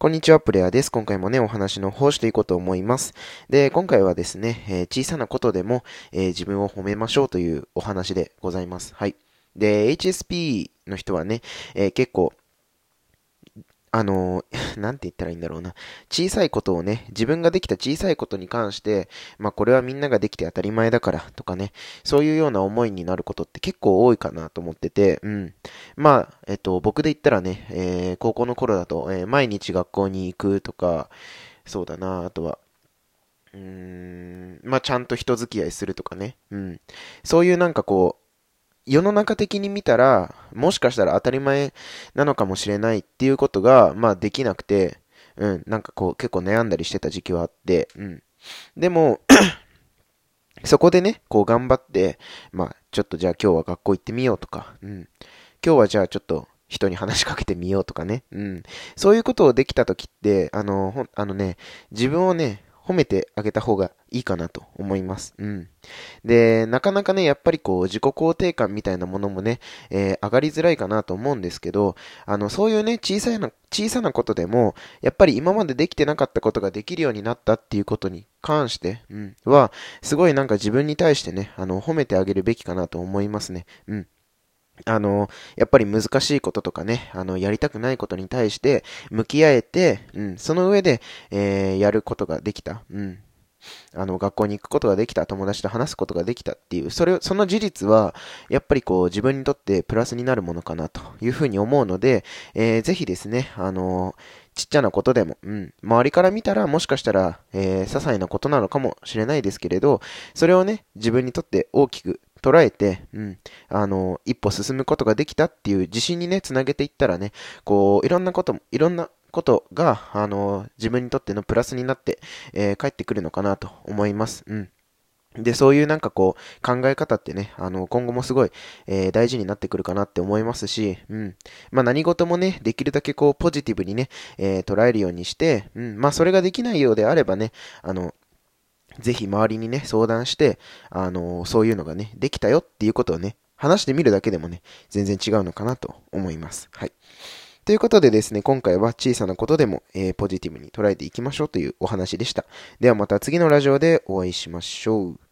こんにちは、プレイヤーです。今回もね、お話の方していこうと思います。で、今回はですね、えー、小さなことでも、えー、自分を褒めましょうというお話でございます。はい。で、HSP の人はね、えー、結構、あの、なんて言ったらいいんだろうな。小さいことをね、自分ができた小さいことに関して、まあこれはみんなができて当たり前だからとかね、そういうような思いになることって結構多いかなと思ってて、うん。まあ、えっと、僕で言ったらね、えー、高校の頃だと、えー、毎日学校に行くとか、そうだな、あとは、うーん、まあちゃんと人付き合いするとかね、うん。そういうなんかこう、世の中的に見たら、もしかしたら当たり前なのかもしれないっていうことが、まあできなくて、うん、なんかこう結構悩んだりしてた時期はあって、うん。でも そこでね、こう頑張って、まあちょっとじゃあ今日は学校行ってみようとか、うん。今日はじゃあちょっと人に話しかけてみようとかね、うん。そういうことをできた時って、あの、ほあのね、自分をね、褒めてあげた方がいいかなと思います。うん。で、なかなかね、やっぱりこう、自己肯定感みたいなものもね、えー、上がりづらいかなと思うんですけど、あの、そういうね、小さな、小さなことでも、やっぱり今までできてなかったことができるようになったっていうことに関して、うん、は、すごいなんか自分に対してね、あの、褒めてあげるべきかなと思いますね。うん。あの、やっぱり難しいこととかね、あの、やりたくないことに対して向き合えて、うん、その上で、えー、やることができた。うん。あの、学校に行くことができた、友達と話すことができたっていう、それを、その事実は、やっぱりこう、自分にとってプラスになるものかなというふうに思うので、えー、ぜひですね、あのちっちゃなことでも、うん、周りから見たらもしかしたら、えー、些細なことなのかもしれないですけれど、それをね、自分にとって大きく捉えて、うん、あの、一歩進むことができたっていう自信にね、つなげていったらね、こう、いろんなことも、いろんなことが、あの、自分にとってのプラスになって、えー、帰ってくるのかなと思います。うん。で、そういうなんかこう、考え方ってね、あの、今後もすごい、えー、大事になってくるかなって思いますし、うん。まあ何事もね、できるだけこう、ポジティブにね、えー、捉えるようにして、うん。まあそれができないようであればね、あの、ぜひ周りにね、相談して、あのー、そういうのがね、できたよっていうことをね、話してみるだけでもね、全然違うのかなと思います。はい。ということでですね、今回は小さなことでも、えー、ポジティブに捉えていきましょうというお話でした。ではまた次のラジオでお会いしましょう。